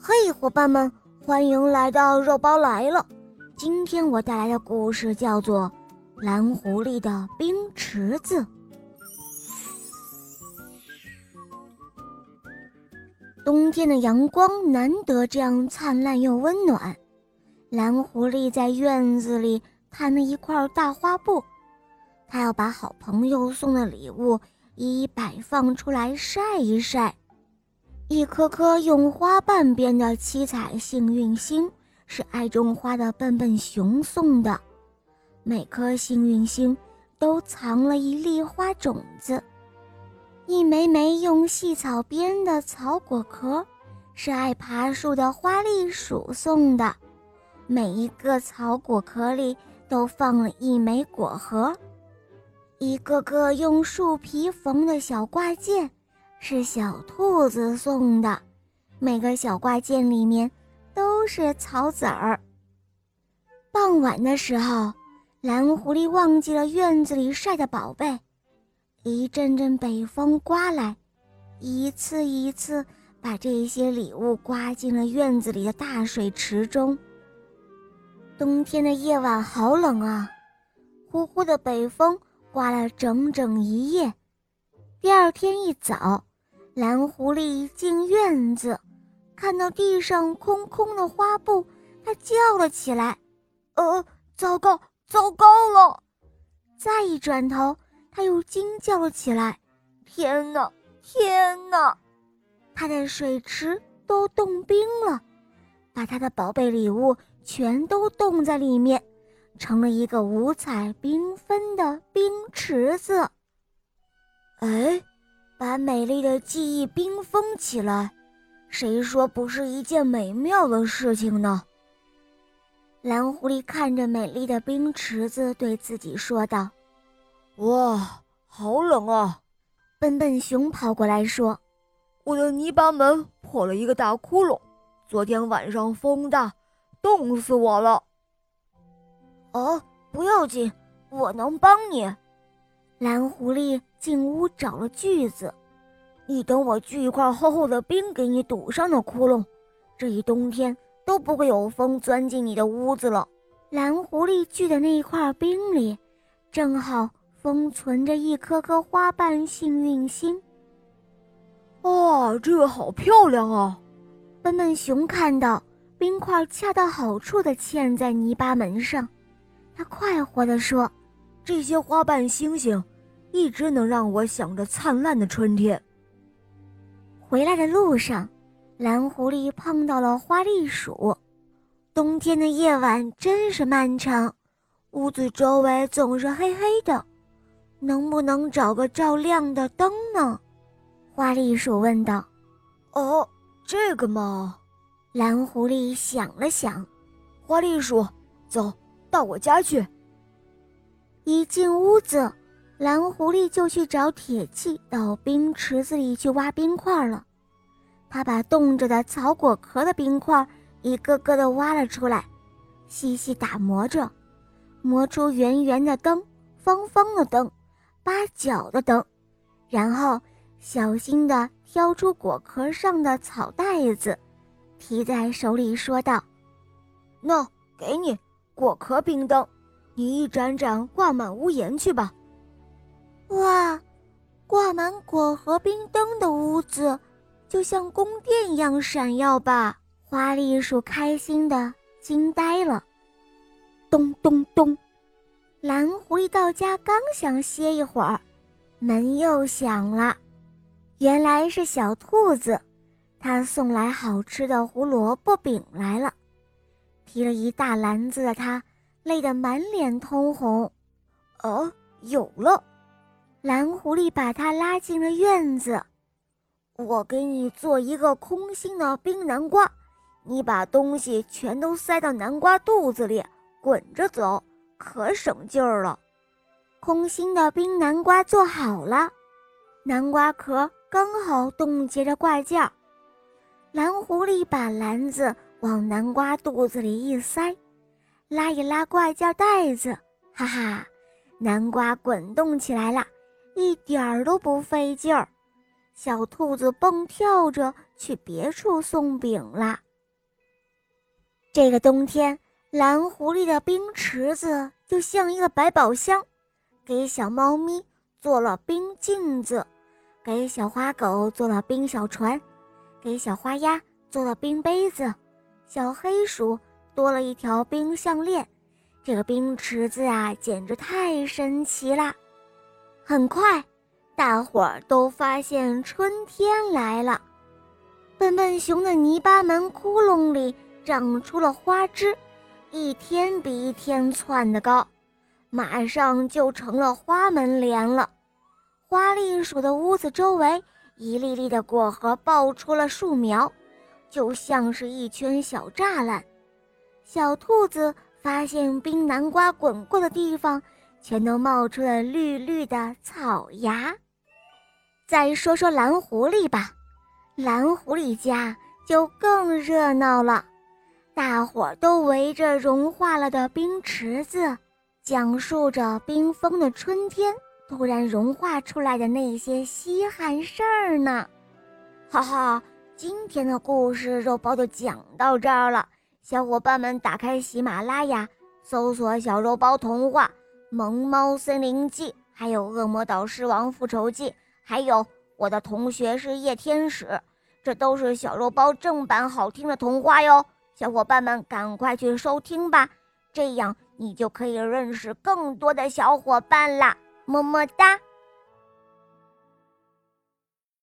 嘿，伙伴们，欢迎来到肉包来了。今天我带来的故事叫做《蓝狐狸的冰池子》。冬天的阳光难得这样灿烂又温暖，蓝狐狸在院子里摊了一块大花布，他要把好朋友送的礼物一一摆放出来晒一晒。一颗颗用花瓣编的七彩幸运星是爱种花的笨笨熊送的，每颗幸运星都藏了一粒花种子。一枚枚用细草编的草果壳是爱爬树的花栗鼠送的，每一个草果壳里都放了一枚果核。一个个用树皮缝的小挂件。是小兔子送的，每个小挂件里面都是草籽儿。傍晚的时候，蓝狐狸忘记了院子里晒的宝贝，一阵阵北风刮来，一次一次把这些礼物刮进了院子里的大水池中。冬天的夜晚好冷啊，呼呼的北风刮了整整一夜。第二天一早。蓝狐狸进院子，看到地上空空的花布，它叫了起来：“呃，糟糕，糟糕了！”再一转头，它又惊叫了起来：“天哪，天哪！”它的水池都冻冰了，把它的宝贝礼物全都冻在里面，成了一个五彩缤纷的冰池子。哎。把美丽的记忆冰封起来，谁说不是一件美妙的事情呢？蓝狐狸看着美丽的冰池子，对自己说道：“哇，好冷啊！”笨笨熊跑过来说：“我的泥巴门破了一个大窟窿，昨天晚上风大，冻死我了。”哦，不要紧，我能帮你。蓝狐狸进屋找了锯子，你等我锯一块厚厚的冰给你堵上的窟窿，这一冬天都不会有风钻进你的屋子了。蓝狐狸锯的那一块冰里，正好封存着一颗颗花瓣幸运星。哇，这个好漂亮啊！笨笨熊看到冰块恰到好处地嵌在泥巴门上，他快活地说。这些花瓣星星，一直能让我想着灿烂的春天。回来的路上，蓝狐狸碰到了花栗鼠。冬天的夜晚真是漫长，屋子周围总是黑黑的，能不能找个照亮的灯呢？花栗鼠问道。哦，这个嘛，蓝狐狸想了想。花栗鼠，走到我家去。一进屋子，蓝狐狸就去找铁器，到冰池子里去挖冰块了。他把冻着的草果壳的冰块一个个的挖了出来，细细打磨着，磨出圆圆的灯、方方的灯、八角的灯，然后小心地挑出果壳上的草袋子，提在手里说道：“那给你果壳冰灯。”你一盏盏挂满屋檐去吧。哇，挂满果核冰灯的屋子，就像宫殿一样闪耀吧！花栗鼠开心的惊呆了。咚咚咚，蓝狐狸到家刚想歇一会儿，门又响了。原来是小兔子，它送来好吃的胡萝卜饼来了。提了一大篮子的它。累得满脸通红，哦，有了！蓝狐狸把它拉进了院子。我给你做一个空心的冰南瓜，你把东西全都塞到南瓜肚子里，滚着走，可省劲儿了。空心的冰南瓜做好了，南瓜壳刚好冻结着挂件。蓝狐狸把篮子往南瓜肚子里一塞。拉一拉挂件带子，哈哈，南瓜滚动起来了，一点儿都不费劲儿。小兔子蹦跳着去别处送饼啦。这个冬天，蓝狐狸的冰池子就像一个百宝箱，给小猫咪做了冰镜子，给小花狗做了冰小船，给小花鸭做了冰杯子，小黑鼠多了一条冰项链。这个冰池子啊，简直太神奇啦！很快，大伙儿都发现春天来了。笨笨熊的泥巴门窟窿里。长出了花枝，一天比一天窜得高，马上就成了花门帘了。花栗鼠的屋子周围，一粒粒的果核爆出了树苗，就像是一圈小栅栏。小兔子发现冰南瓜滚过的地方，全都冒出了绿绿的草芽。再说说蓝狐狸吧，蓝狐狸家就更热闹了。大伙儿都围着融化了的冰池子，讲述着冰封的春天突然融化出来的那些稀罕事儿呢。哈哈，今天的故事肉包就讲到这儿了。小伙伴们，打开喜马拉雅，搜索“小肉包童话”《萌猫森林记》，还有《恶魔岛狮王复仇记》，还有《我的同学是夜天使》，这都是小肉包正版好听的童话哟。小伙伴们，赶快去收听吧，这样你就可以认识更多的小伙伴啦！么么哒。